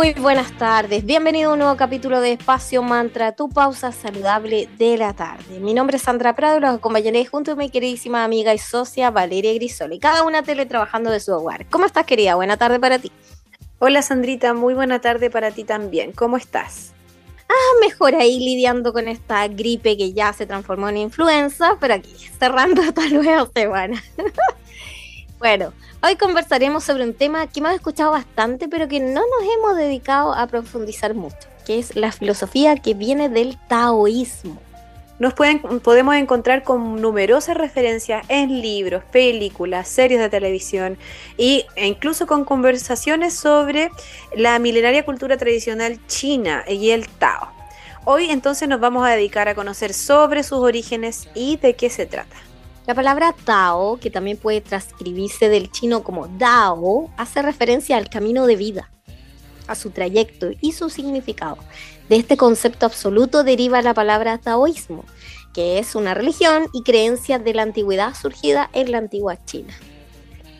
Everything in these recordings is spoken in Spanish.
Muy buenas tardes, bienvenido a un nuevo capítulo de Espacio Mantra, tu pausa saludable de la tarde. Mi nombre es Sandra Prado y los acompañaré junto a mi queridísima amiga y socia Valeria Grisoli, cada una teletrabajando de su hogar. ¿Cómo estás querida? Buena tarde para ti. Hola Sandrita, muy buena tarde para ti también. ¿Cómo estás? Ah, mejor ahí lidiando con esta gripe que ya se transformó en influenza, pero aquí cerrando esta nueva semana. Bueno, Hoy conversaremos sobre un tema que hemos escuchado bastante, pero que no nos hemos dedicado a profundizar mucho, que es la filosofía que viene del taoísmo. Nos pueden, podemos encontrar con numerosas referencias en libros, películas, series de televisión e incluso con conversaciones sobre la milenaria cultura tradicional china y el Tao. Hoy entonces nos vamos a dedicar a conocer sobre sus orígenes y de qué se trata. La palabra Tao, que también puede transcribirse del chino como Dao, hace referencia al camino de vida, a su trayecto y su significado. De este concepto absoluto deriva la palabra taoísmo, que es una religión y creencia de la antigüedad surgida en la antigua China.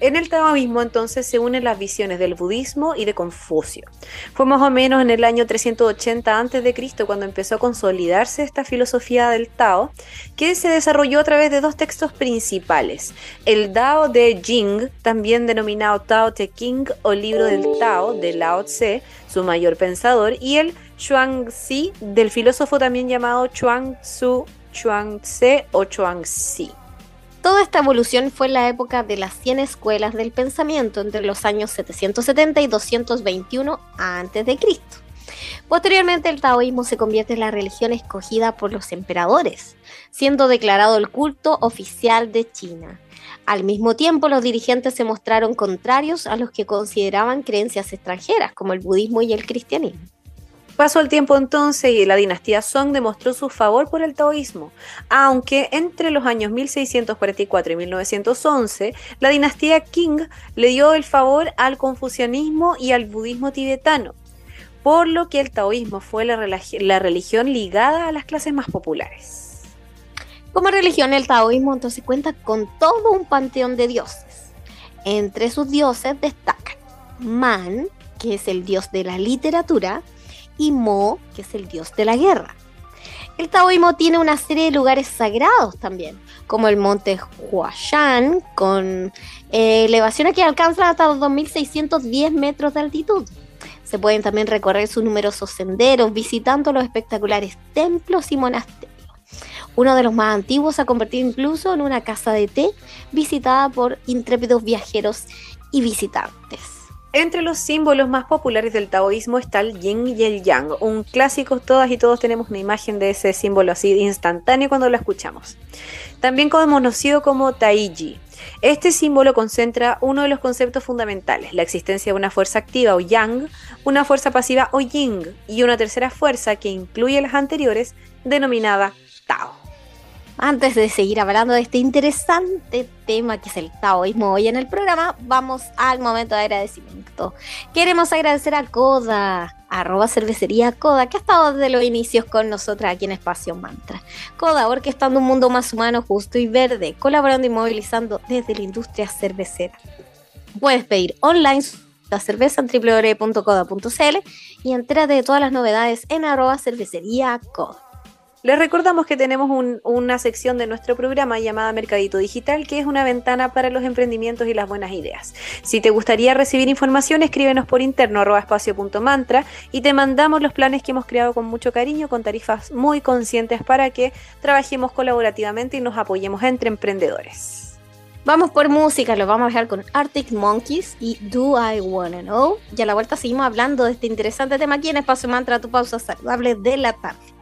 En el taoísmo entonces se unen las visiones del budismo y de Confucio. Fue más o menos en el año 380 a.C. cuando empezó a consolidarse esta filosofía del Tao, que se desarrolló a través de dos textos principales. El Dao de Jing, también denominado Tao Te King o libro del Tao de Lao Tse, su mayor pensador, y el Xuangzi del filósofo también llamado Chuang Tzu Chuangzi o Chuangzi. Toda esta evolución fue en la época de las 100 escuelas del pensamiento entre los años 770 y 221 a.C. Posteriormente el taoísmo se convierte en la religión escogida por los emperadores, siendo declarado el culto oficial de China. Al mismo tiempo, los dirigentes se mostraron contrarios a los que consideraban creencias extranjeras, como el budismo y el cristianismo. Pasó el tiempo entonces y la dinastía Song demostró su favor por el taoísmo, aunque entre los años 1644 y 1911 la dinastía Qing le dio el favor al confucianismo y al budismo tibetano, por lo que el taoísmo fue la, la religión ligada a las clases más populares. Como religión, el taoísmo entonces cuenta con todo un panteón de dioses. Entre sus dioses destacan Man, que es el dios de la literatura, y Mo, que es el dios de la guerra. El taoísmo tiene una serie de lugares sagrados también, como el monte Huashan, con eh, elevaciones que alcanzan hasta los 2.610 metros de altitud. Se pueden también recorrer sus numerosos senderos visitando los espectaculares templos y monasterios. Uno de los más antiguos se ha convertido incluso en una casa de té visitada por intrépidos viajeros y visitantes. Entre los símbolos más populares del taoísmo está el yin y el yang, un clásico, todas y todos tenemos una imagen de ese símbolo así instantáneo cuando lo escuchamos. También conocido como taiji. Este símbolo concentra uno de los conceptos fundamentales, la existencia de una fuerza activa o yang, una fuerza pasiva o yin y una tercera fuerza que incluye las anteriores denominada tao. Antes de seguir hablando de este interesante tema que es el taoísmo hoy en el programa, vamos al momento de agradecimiento. Queremos agradecer a Coda, arroba cervecería Coda, que ha estado desde los inicios con nosotras aquí en Espacio Mantra. Coda, orquestando un mundo más humano, justo y verde, colaborando y movilizando desde la industria cervecera. Puedes pedir online la cerveza en www.coda.cl y entérate de todas las novedades en arroba cervecería Coda. Les recordamos que tenemos una sección de nuestro programa llamada Mercadito Digital, que es una ventana para los emprendimientos y las buenas ideas. Si te gustaría recibir información, escríbenos por interno arroba espacio.mantra y te mandamos los planes que hemos creado con mucho cariño, con tarifas muy conscientes para que trabajemos colaborativamente y nos apoyemos entre emprendedores. Vamos por música, lo vamos a dejar con Arctic Monkeys y Do I Wanna Know. Y a la vuelta seguimos hablando de este interesante tema aquí en Espacio Mantra, tu pausa saludable de la tarde.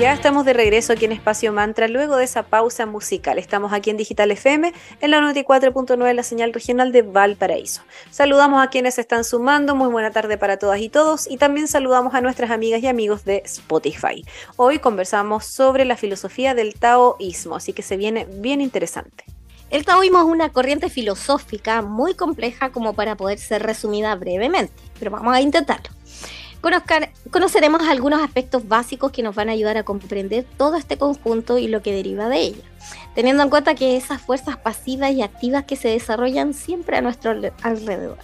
Ya estamos de regreso aquí en Espacio Mantra luego de esa pausa musical. Estamos aquí en Digital FM en la 94.9, la señal regional de Valparaíso. Saludamos a quienes están sumando. Muy buena tarde para todas y todos. Y también saludamos a nuestras amigas y amigos de Spotify. Hoy conversamos sobre la filosofía del taoísmo, así que se viene bien interesante. El taoísmo es una corriente filosófica muy compleja como para poder ser resumida brevemente, pero vamos a intentarlo conoceremos algunos aspectos básicos que nos van a ayudar a comprender todo este conjunto y lo que deriva de ella, teniendo en cuenta que esas fuerzas pasivas y activas que se desarrollan siempre a nuestro alrededor.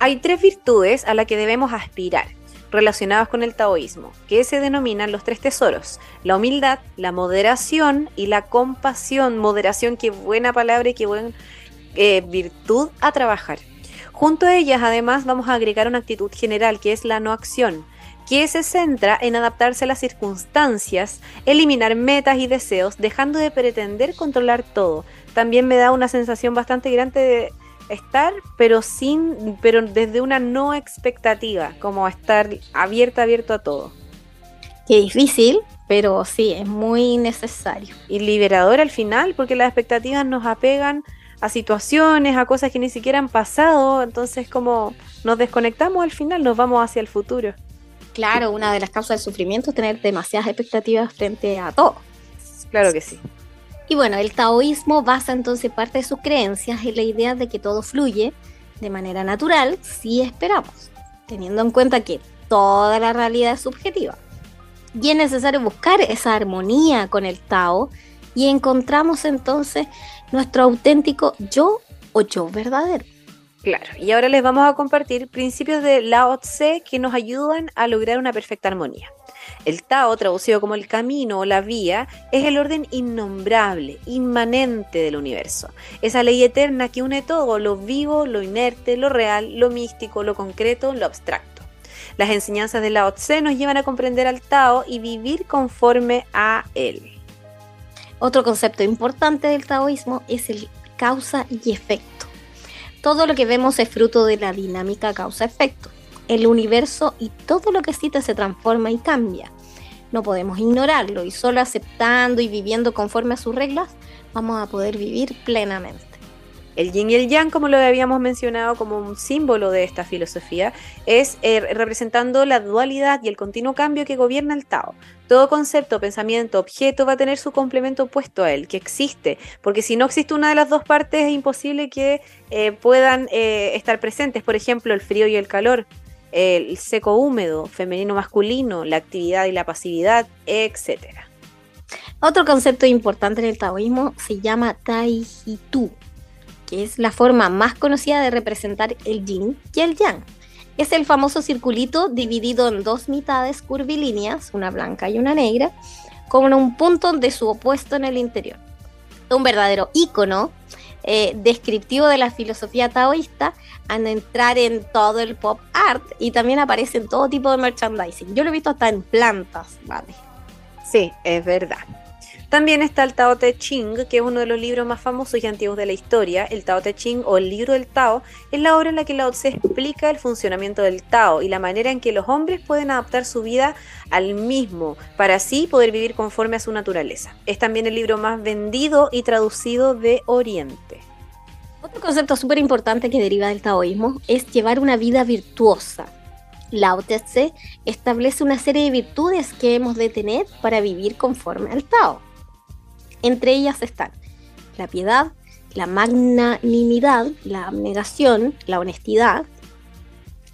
Hay tres virtudes a las que debemos aspirar relacionadas con el taoísmo, que se denominan los tres tesoros, la humildad, la moderación y la compasión. Moderación, qué buena palabra y qué buena eh, virtud a trabajar. Junto a ellas, además, vamos a agregar una actitud general que es la no acción, que se centra en adaptarse a las circunstancias, eliminar metas y deseos, dejando de pretender controlar todo. También me da una sensación bastante grande de estar, pero sin, pero desde una no expectativa, como estar abierta, abierto a todo. Qué difícil, pero sí, es muy necesario. Y liberador al final, porque las expectativas nos apegan a situaciones, a cosas que ni siquiera han pasado, entonces como nos desconectamos al final, nos vamos hacia el futuro. Claro, una de las causas del sufrimiento es tener demasiadas expectativas frente a todo. Claro que sí. Y bueno, el taoísmo basa entonces parte de sus creencias en la idea de que todo fluye de manera natural si esperamos, teniendo en cuenta que toda la realidad es subjetiva. Y es necesario buscar esa armonía con el Tao y encontramos entonces nuestro auténtico yo o yo verdadero. Claro, y ahora les vamos a compartir principios de Lao Tse que nos ayudan a lograr una perfecta armonía. El Tao, traducido como el camino o la vía, es el orden innombrable, inmanente del universo. Esa ley eterna que une todo, lo vivo, lo inerte, lo real, lo místico, lo concreto, lo abstracto. Las enseñanzas de Lao Tse nos llevan a comprender al Tao y vivir conforme a él. Otro concepto importante del taoísmo es el causa y efecto. Todo lo que vemos es fruto de la dinámica causa-efecto. El universo y todo lo que existe se transforma y cambia. No podemos ignorarlo y solo aceptando y viviendo conforme a sus reglas vamos a poder vivir plenamente. El yin y el yang, como lo habíamos mencionado como un símbolo de esta filosofía, es eh, representando la dualidad y el continuo cambio que gobierna el Tao. Todo concepto, pensamiento, objeto va a tener su complemento opuesto a él, que existe, porque si no existe una de las dos partes es imposible que eh, puedan eh, estar presentes, por ejemplo, el frío y el calor, el seco húmedo, femenino masculino, la actividad y la pasividad, etc. Otro concepto importante en el taoísmo se llama Taijitu, que es la forma más conocida de representar el yin y el yang. Es el famoso circulito dividido en dos mitades curvilíneas, una blanca y una negra, con un punto de su opuesto en el interior. Un verdadero icono eh, descriptivo de la filosofía taoísta al entrar en todo el pop art y también aparece en todo tipo de merchandising. Yo lo he visto hasta en plantas, ¿vale? Sí, es verdad. También está el Tao Te Ching, que es uno de los libros más famosos y antiguos de la historia. El Tao Te Ching o el libro del Tao es la obra en la que Lao Tse explica el funcionamiento del Tao y la manera en que los hombres pueden adaptar su vida al mismo para así poder vivir conforme a su naturaleza. Es también el libro más vendido y traducido de Oriente. Otro concepto súper importante que deriva del taoísmo es llevar una vida virtuosa. Lao Tse establece una serie de virtudes que hemos de tener para vivir conforme al Tao. Entre ellas están la piedad, la magnanimidad, la abnegación, la honestidad,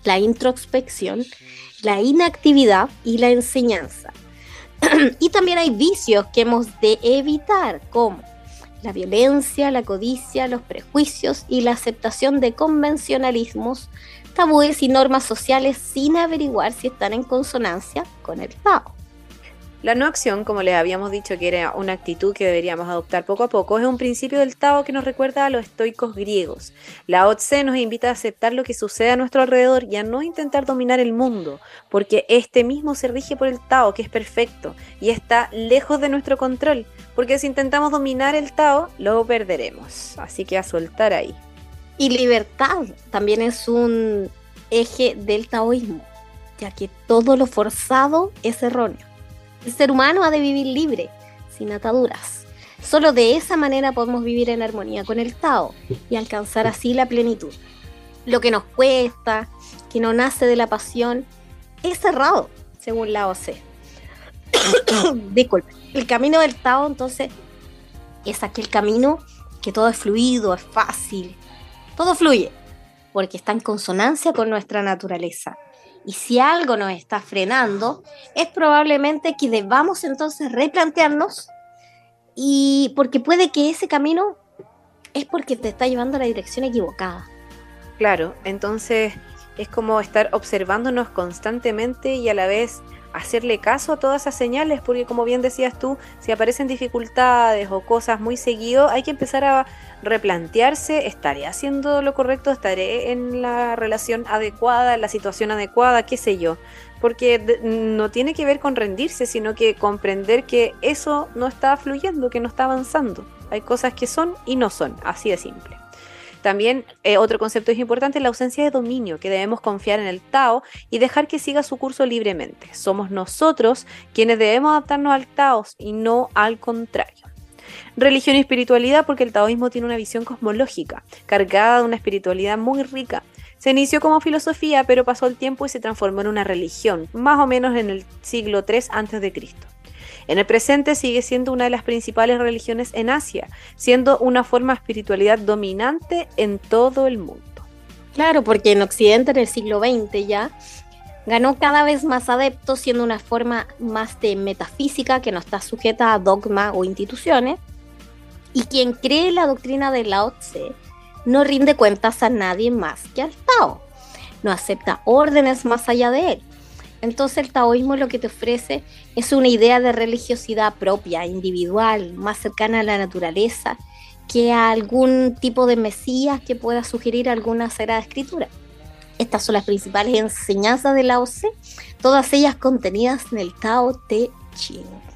la introspección, la inactividad y la enseñanza. y también hay vicios que hemos de evitar, como la violencia, la codicia, los prejuicios y la aceptación de convencionalismos, tabúes y normas sociales sin averiguar si están en consonancia con el Tao. La no acción, como les habíamos dicho que era una actitud que deberíamos adoptar poco a poco, es un principio del Tao que nos recuerda a los estoicos griegos. La Otse nos invita a aceptar lo que sucede a nuestro alrededor y a no intentar dominar el mundo, porque este mismo se rige por el Tao, que es perfecto, y está lejos de nuestro control, porque si intentamos dominar el Tao, lo perderemos. Así que a soltar ahí. Y libertad también es un eje del taoísmo, ya que todo lo forzado es erróneo El ser humano ha de vivir libre, sin ataduras. Solo de esa manera podemos vivir en armonía con el Tao y alcanzar así la plenitud. Lo que nos cuesta, que no nace de la pasión, es cerrado, según la OC. Disculpe. El camino del Tao, entonces, es aquel camino que todo es fluido, es fácil. Todo fluye, porque está en consonancia con nuestra naturaleza. Y si algo nos está frenando, es probablemente que debamos entonces replantearnos y porque puede que ese camino es porque te está llevando la dirección equivocada. Claro, entonces es como estar observándonos constantemente y a la vez hacerle caso a todas esas señales, porque como bien decías tú, si aparecen dificultades o cosas muy seguido, hay que empezar a replantearse, ¿estaré haciendo lo correcto? ¿Estaré en la relación adecuada, en la situación adecuada? ¿Qué sé yo? Porque no tiene que ver con rendirse, sino que comprender que eso no está fluyendo, que no está avanzando. Hay cosas que son y no son, así de simple. También eh, otro concepto es importante, la ausencia de dominio, que debemos confiar en el Tao y dejar que siga su curso libremente. Somos nosotros quienes debemos adaptarnos al Tao y no al contrario. Religión y espiritualidad porque el taoísmo tiene una visión cosmológica, cargada de una espiritualidad muy rica. Se inició como filosofía, pero pasó el tiempo y se transformó en una religión, más o menos en el siglo III a.C. En el presente sigue siendo una de las principales religiones en Asia, siendo una forma de espiritualidad dominante en todo el mundo. Claro, porque en Occidente en el siglo XX ya ganó cada vez más adeptos, siendo una forma más de metafísica que no está sujeta a dogma o instituciones. Y quien cree la doctrina de Lao Tse no rinde cuentas a nadie más que al Tao. No acepta órdenes más allá de él. Entonces el taoísmo lo que te ofrece es una idea de religiosidad propia, individual, más cercana a la naturaleza, que a algún tipo de mesías que pueda sugerir alguna sagrada escritura. Estas son las principales enseñanzas de la OC, todas ellas contenidas en el Tao Te Ching.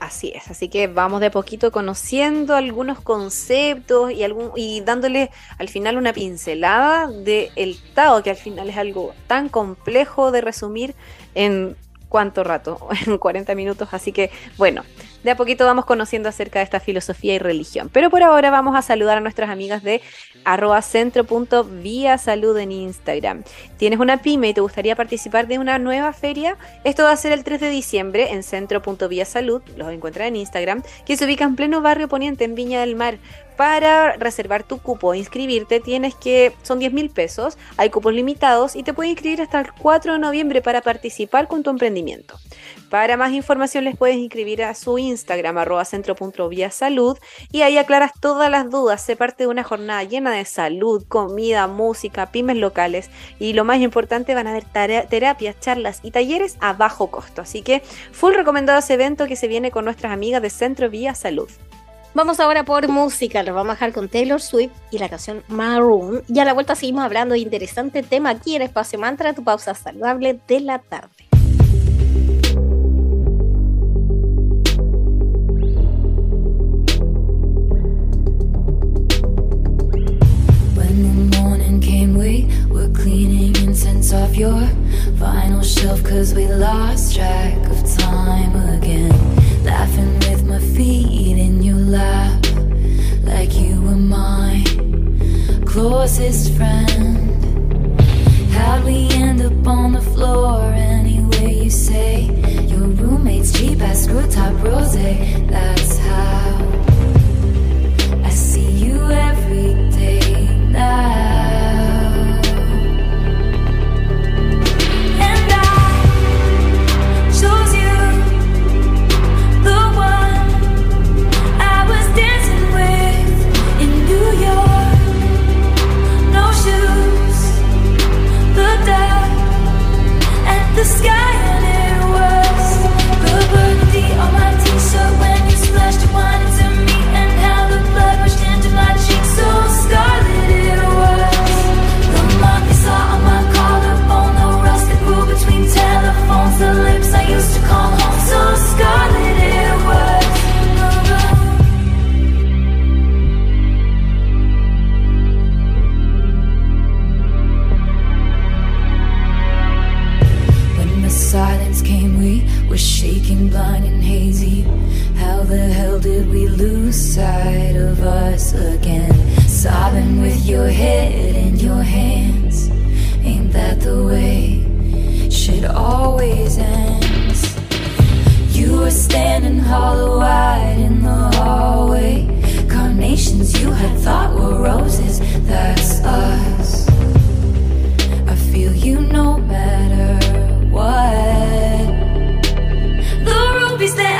Así es, así que vamos de poquito conociendo algunos conceptos y, algún, y dándole al final una pincelada del el Tao, que al final es algo tan complejo de resumir en cuánto rato, en 40 minutos, así que bueno, de a poquito vamos conociendo acerca de esta filosofía y religión. Pero por ahora vamos a saludar a nuestras amigas de arroba vía salud en Instagram. ¿Tienes una pyme y te gustaría participar de una nueva feria? Esto va a ser el 3 de diciembre en vía salud, los encuentras en Instagram, que se ubica en pleno barrio poniente en Viña del Mar. Para reservar tu cupo e inscribirte tienes que, son 10 mil pesos, hay cupos limitados y te puedes inscribir hasta el 4 de noviembre para participar con tu emprendimiento. Para más información les puedes inscribir a su Instagram arroba salud y ahí aclaras todas las dudas, se parte de una jornada llena de salud, comida, música, pymes locales y lo más importante van a haber terapias, charlas y talleres a bajo costo. Así que full recomendado ese evento que se viene con nuestras amigas de Centro Vía Salud. Vamos ahora por música, lo vamos a dejar con Taylor Swift y la canción Maroon. Y a la vuelta seguimos hablando de interesante tema aquí en Espacio Mantra, tu pausa saludable de la tarde. Cleaning incense off your vinyl shelf cause we lost track of time again. Laughing with my feet in your lap like you were my closest friend. How'd we end up on the floor anyway? You say your roommate's cheap ass screw top rose that's how I see you every was shaking, blind and hazy. How the hell did we lose sight of us again? Sobbing with your head in your hands. Ain't that the way shit always ends? You were standing hollow eyed in the hallway. Carnations you had thought were roses, that's us. I feel you no matter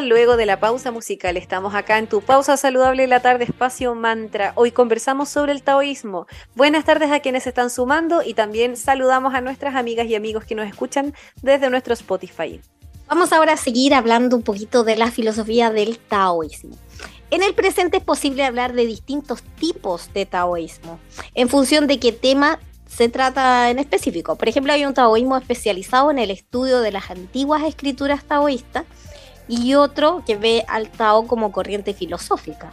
luego de la pausa musical. Estamos acá en tu pausa saludable de la tarde, espacio mantra. Hoy conversamos sobre el taoísmo. Buenas tardes a quienes se están sumando y también saludamos a nuestras amigas y amigos que nos escuchan desde nuestro Spotify. Vamos ahora a seguir hablando un poquito de la filosofía del taoísmo. En el presente es posible hablar de distintos tipos de taoísmo, en función de qué tema se trata en específico. Por ejemplo, hay un taoísmo especializado en el estudio de las antiguas escrituras taoístas y otro que ve al Tao como corriente filosófica.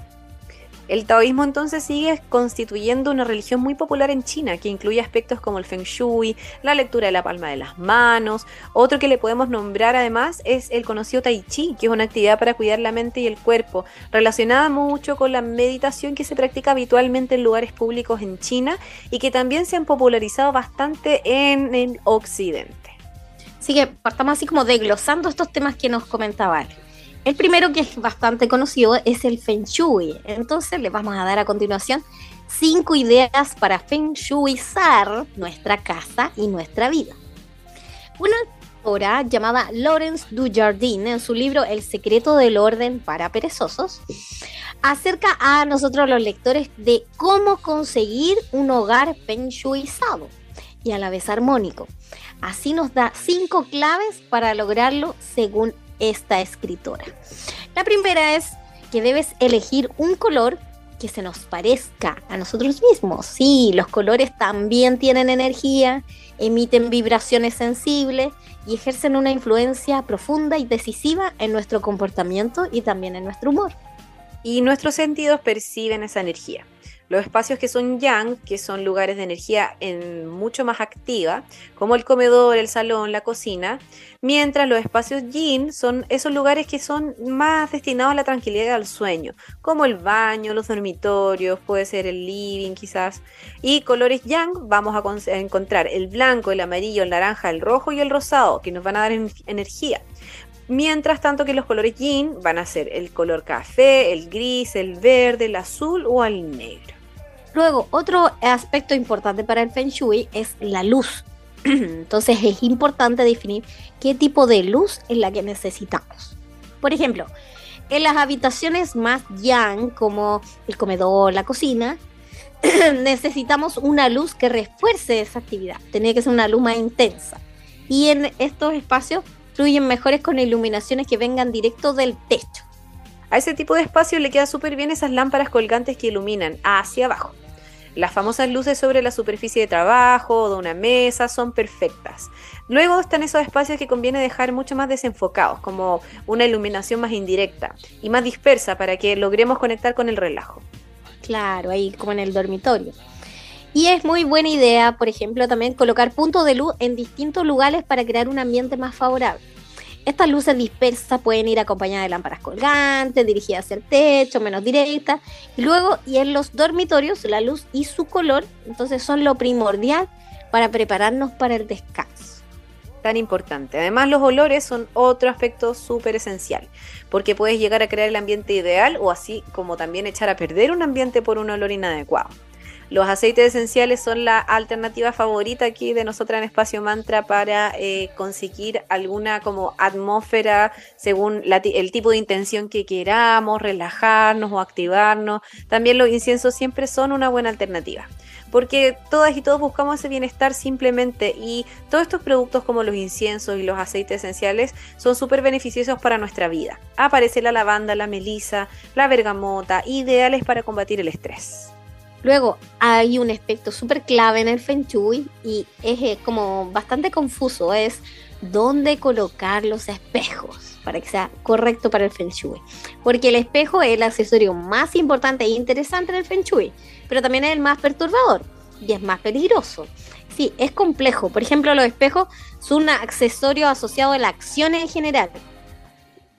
El taoísmo entonces sigue constituyendo una religión muy popular en China, que incluye aspectos como el feng shui, la lectura de la palma de las manos. Otro que le podemos nombrar además es el conocido tai chi, que es una actividad para cuidar la mente y el cuerpo, relacionada mucho con la meditación que se practica habitualmente en lugares públicos en China y que también se han popularizado bastante en el occidente. Así que partamos así como desglosando estos temas que nos comentaba. El primero que es bastante conocido es el Feng Shui. Entonces les vamos a dar a continuación cinco ideas para Feng Shuizar nuestra casa y nuestra vida. Una autora llamada Lawrence Dujardin en su libro El secreto del orden para perezosos acerca a nosotros los lectores de cómo conseguir un hogar Feng Shuizado y a la vez armónico. Así nos da cinco claves para lograrlo según esta escritora. La primera es que debes elegir un color que se nos parezca a nosotros mismos. Sí, los colores también tienen energía, emiten vibraciones sensibles y ejercen una influencia profunda y decisiva en nuestro comportamiento y también en nuestro humor. Y nuestros sentidos perciben esa energía. Los espacios que son yang, que son lugares de energía en mucho más activa, como el comedor, el salón, la cocina, mientras los espacios yin son esos lugares que son más destinados a la tranquilidad y al sueño, como el baño, los dormitorios, puede ser el living quizás. Y colores yang vamos a, con- a encontrar el blanco, el amarillo, el naranja, el rojo y el rosado, que nos van a dar en- energía. Mientras tanto que los colores yin van a ser el color café, el gris, el verde, el azul o el negro. Luego, otro aspecto importante para el Feng Shui es la luz. Entonces es importante definir qué tipo de luz es la que necesitamos. Por ejemplo, en las habitaciones más yang, como el comedor, la cocina, necesitamos una luz que refuerce esa actividad. Tiene que ser una luz más intensa. Y en estos espacios fluyen mejores con iluminaciones que vengan directo del techo. A ese tipo de espacio le queda súper bien esas lámparas colgantes que iluminan hacia abajo. Las famosas luces sobre la superficie de trabajo o de una mesa son perfectas. Luego están esos espacios que conviene dejar mucho más desenfocados, como una iluminación más indirecta y más dispersa para que logremos conectar con el relajo. Claro, ahí como en el dormitorio. Y es muy buena idea, por ejemplo, también colocar puntos de luz en distintos lugares para crear un ambiente más favorable. Estas luces dispersas pueden ir acompañadas de lámparas colgantes, dirigidas hacia el techo, menos directas. Y luego, y en los dormitorios, la luz y su color, entonces son lo primordial para prepararnos para el descanso. Tan importante. Además, los olores son otro aspecto súper esencial, porque puedes llegar a crear el ambiente ideal o así como también echar a perder un ambiente por un olor inadecuado. Los aceites esenciales son la alternativa favorita aquí de nosotras en Espacio Mantra para eh, conseguir alguna como atmósfera según el tipo de intención que queramos, relajarnos o activarnos. También los inciensos siempre son una buena alternativa porque todas y todos buscamos ese bienestar simplemente y todos estos productos como los inciensos y los aceites esenciales son súper beneficiosos para nuestra vida. Aparece la lavanda, la melisa, la bergamota, ideales para combatir el estrés. Luego hay un aspecto súper clave en el Feng Shui y es eh, como bastante confuso, es dónde colocar los espejos para que sea correcto para el Feng Shui. Porque el espejo es el accesorio más importante e interesante en el Feng Shui, pero también es el más perturbador y es más peligroso. Sí, es complejo. Por ejemplo, los espejos son un accesorio asociado a la acción en general.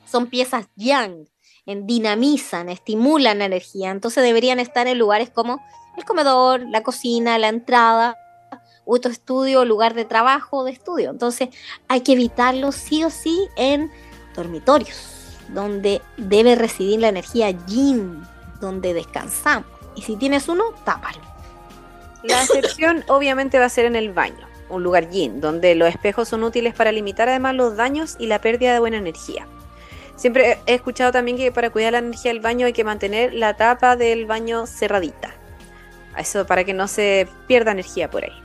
Son piezas yang dinamizan, estimulan la energía. Entonces deberían estar en lugares como el comedor, la cocina, la entrada, o tu estudio, lugar de trabajo, de estudio. Entonces hay que evitarlo sí o sí en dormitorios, donde debe residir la energía yin, donde descansamos. Y si tienes uno, tápalo. La excepción obviamente va a ser en el baño, un lugar yin, donde los espejos son útiles para limitar además los daños y la pérdida de buena energía. Siempre he escuchado también que para cuidar la energía del baño hay que mantener la tapa del baño cerradita. Eso para que no se pierda energía por ahí.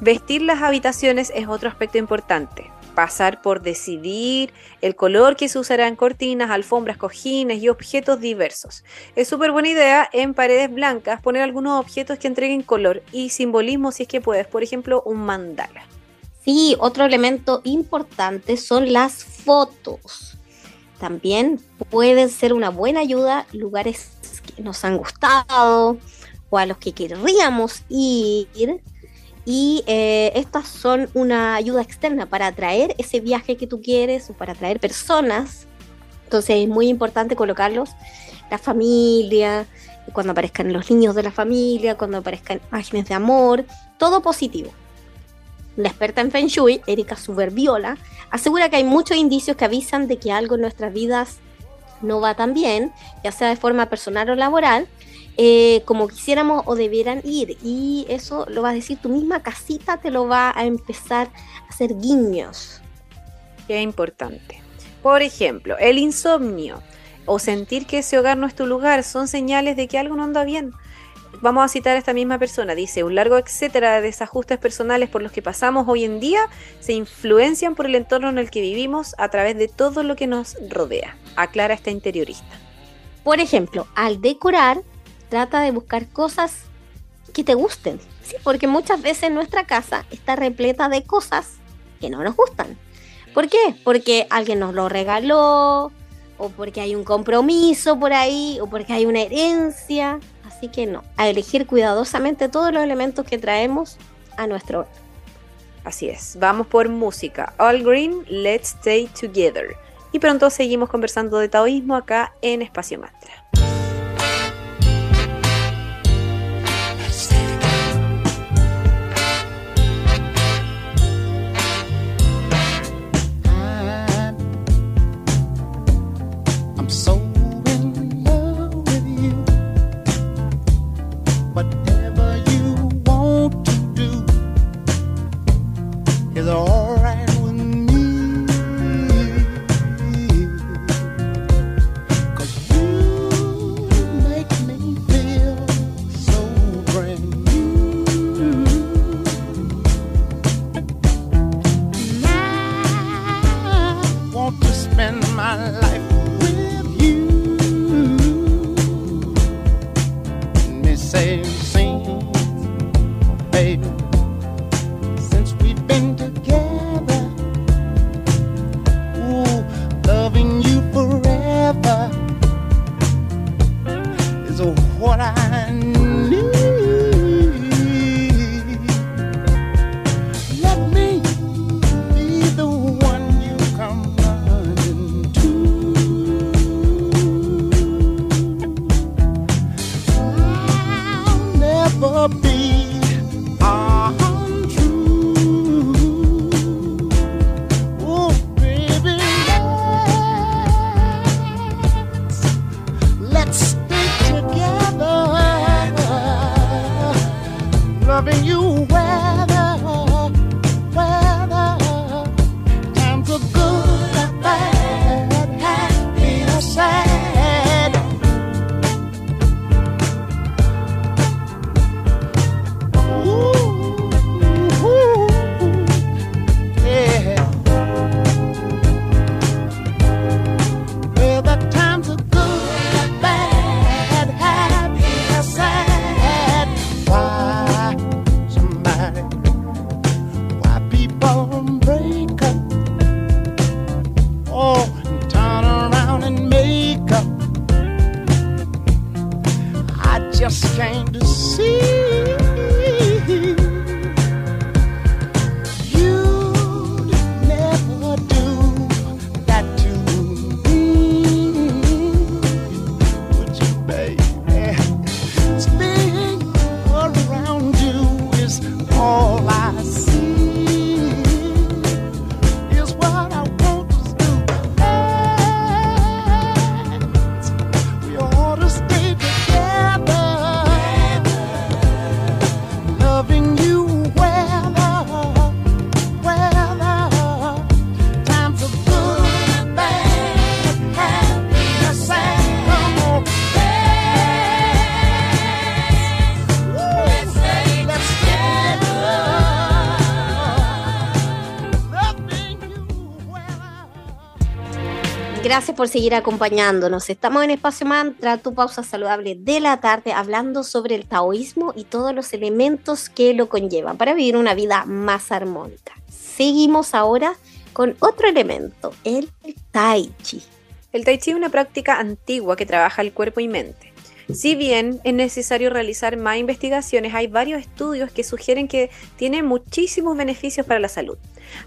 Vestir las habitaciones es otro aspecto importante. Pasar por decidir el color que se usará en cortinas, alfombras, cojines y objetos diversos. Es súper buena idea en paredes blancas poner algunos objetos que entreguen color y simbolismo si es que puedes. Por ejemplo, un mandala. Sí, otro elemento importante son las fotos también pueden ser una buena ayuda lugares que nos han gustado o a los que querríamos ir. Y eh, estas son una ayuda externa para atraer ese viaje que tú quieres o para atraer personas. Entonces es muy importante colocarlos, la familia, cuando aparezcan los niños de la familia, cuando aparezcan imágenes de amor, todo positivo. La experta en Feng Shui, Erika Suberbiola, asegura que hay muchos indicios que avisan de que algo en nuestras vidas no va tan bien, ya sea de forma personal o laboral, eh, como quisiéramos o debieran ir. Y eso lo va a decir tu misma casita, te lo va a empezar a hacer guiños. Qué importante. Por ejemplo, el insomnio o sentir que ese hogar no es tu lugar son señales de que algo no anda bien vamos a citar a esta misma persona, dice, un largo etcétera de desajustes personales por los que pasamos hoy en día se influencian por el entorno en el que vivimos a través de todo lo que nos rodea, aclara esta interiorista. Por ejemplo, al decorar, trata de buscar cosas que te gusten, ¿sí? porque muchas veces nuestra casa está repleta de cosas que no nos gustan. ¿Por qué? Porque alguien nos lo regaló, o porque hay un compromiso por ahí, o porque hay una herencia. Así que no, a elegir cuidadosamente todos los elementos que traemos a nuestro hogar. Así es, vamos por música. All Green, Let's Stay Together. Y pronto seguimos conversando de taoísmo acá en Espacio Mantra. baby, sing, baby. Gracias por seguir acompañándonos. Estamos en Espacio Mantra, tu pausa saludable de la tarde, hablando sobre el taoísmo y todos los elementos que lo conllevan para vivir una vida más armónica. Seguimos ahora con otro elemento, el tai chi. El tai chi es una práctica antigua que trabaja el cuerpo y mente. Si bien es necesario realizar más investigaciones, hay varios estudios que sugieren que tiene muchísimos beneficios para la salud.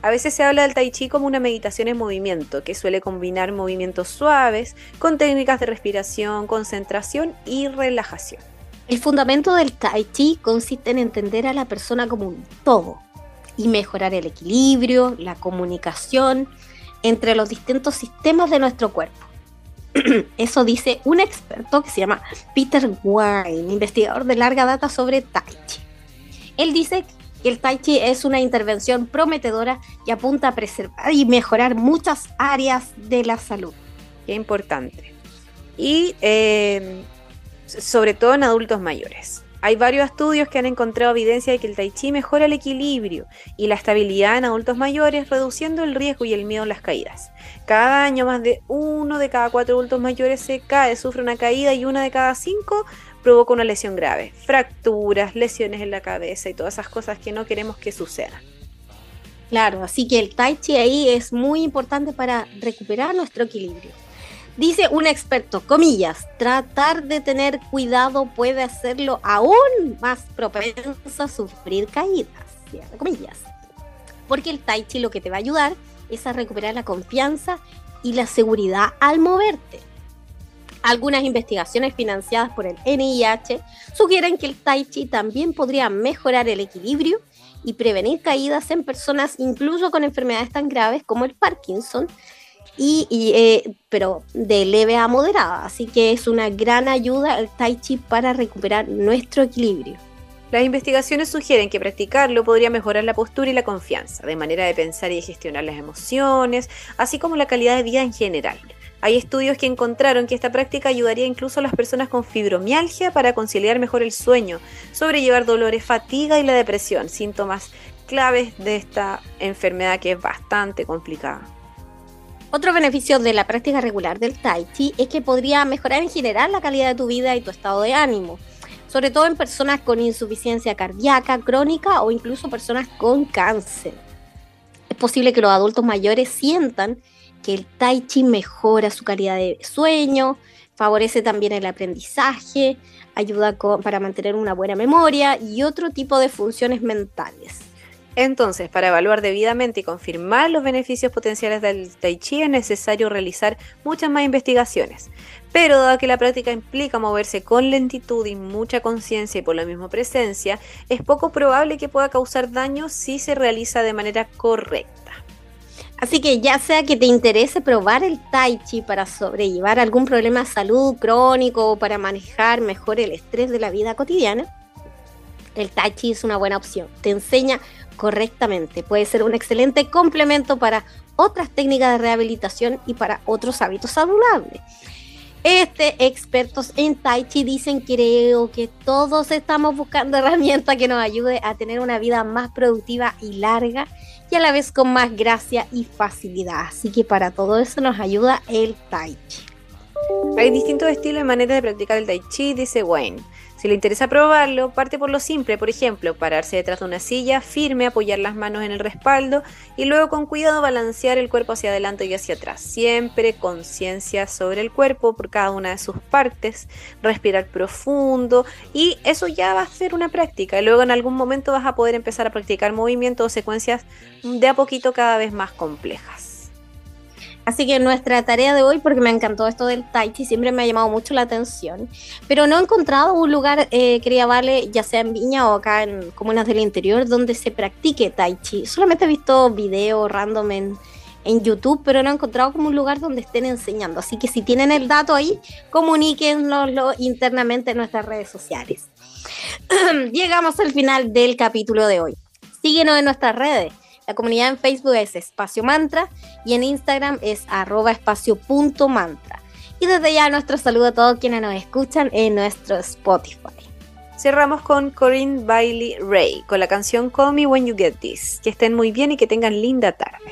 A veces se habla del tai chi como una meditación en movimiento, que suele combinar movimientos suaves con técnicas de respiración, concentración y relajación. El fundamento del tai chi consiste en entender a la persona como un todo y mejorar el equilibrio, la comunicación entre los distintos sistemas de nuestro cuerpo. Eso dice un experto que se llama Peter Wine, investigador de larga data sobre Tai Chi. Él dice que el Tai Chi es una intervención prometedora que apunta a preservar y mejorar muchas áreas de la salud. Qué importante. Y eh, sobre todo en adultos mayores. Hay varios estudios que han encontrado evidencia de que el tai chi mejora el equilibrio y la estabilidad en adultos mayores, reduciendo el riesgo y el miedo a las caídas. Cada año más de uno de cada cuatro adultos mayores se cae, sufre una caída y una de cada cinco provoca una lesión grave. Fracturas, lesiones en la cabeza y todas esas cosas que no queremos que sucedan. Claro, así que el tai chi ahí es muy importante para recuperar nuestro equilibrio. Dice un experto, comillas, tratar de tener cuidado puede hacerlo aún más propenso a sufrir caídas, comillas. Porque el tai chi lo que te va a ayudar es a recuperar la confianza y la seguridad al moverte. Algunas investigaciones financiadas por el NIH sugieren que el tai chi también podría mejorar el equilibrio y prevenir caídas en personas incluso con enfermedades tan graves como el Parkinson, y, eh, pero de leve a moderada. Así que es una gran ayuda el tai chi para recuperar nuestro equilibrio. Las investigaciones sugieren que practicarlo podría mejorar la postura y la confianza, de manera de pensar y gestionar las emociones, así como la calidad de vida en general. Hay estudios que encontraron que esta práctica ayudaría incluso a las personas con fibromialgia para conciliar mejor el sueño, sobrellevar dolores, fatiga y la depresión, síntomas claves de esta enfermedad que es bastante complicada. Otro beneficio de la práctica regular del Tai Chi es que podría mejorar en general la calidad de tu vida y tu estado de ánimo. sobre todo en personas con insuficiencia cardíaca crónica o incluso personas con cáncer. Es posible que los adultos mayores sientan que el tai chi mejora su calidad de sueño, favorece también el aprendizaje, ayuda para mantener una buena memoria y otro tipo de funciones mentales. Entonces, para evaluar debidamente y confirmar los beneficios potenciales del tai chi es necesario realizar muchas más investigaciones. Pero dado que la práctica implica moverse con lentitud y mucha conciencia y por la misma presencia, es poco probable que pueda causar daño si se realiza de manera correcta. Así que ya sea que te interese probar el tai chi para sobrellevar algún problema de salud crónico o para manejar mejor el estrés de la vida cotidiana, el tai chi es una buena opción. Te enseña correctamente. Puede ser un excelente complemento para otras técnicas de rehabilitación y para otros hábitos saludables. Este, expertos en Tai Chi dicen, creo que todos estamos buscando herramientas que nos ayude a tener una vida más productiva y larga y a la vez con más gracia y facilidad. Así que para todo eso nos ayuda el Tai Chi. Hay distintos estilos y maneras de practicar el Tai Chi, dice Wayne. Si le interesa probarlo, parte por lo simple, por ejemplo, pararse detrás de una silla firme, apoyar las manos en el respaldo y luego con cuidado balancear el cuerpo hacia adelante y hacia atrás. Siempre conciencia sobre el cuerpo por cada una de sus partes, respirar profundo y eso ya va a ser una práctica. Luego en algún momento vas a poder empezar a practicar movimientos o secuencias de a poquito cada vez más complejas. Así que nuestra tarea de hoy, porque me encantó esto del Tai Chi, siempre me ha llamado mucho la atención, pero no he encontrado un lugar, eh, quería Vale, ya sea en Viña o acá en comunas del interior, donde se practique Tai Chi. Solamente he visto videos random en, en YouTube, pero no he encontrado como un lugar donde estén enseñando. Así que si tienen el dato ahí, comuníquenoslo internamente en nuestras redes sociales. Llegamos al final del capítulo de hoy. Síguenos en nuestras redes. La comunidad en Facebook es Espacio Mantra y en Instagram es arroba espacio.mantra. Y desde ya nuestro saludo a todos quienes nos escuchan en nuestro Spotify. Cerramos con Corinne Bailey Ray con la canción Call Me When You Get This. Que estén muy bien y que tengan linda tarde.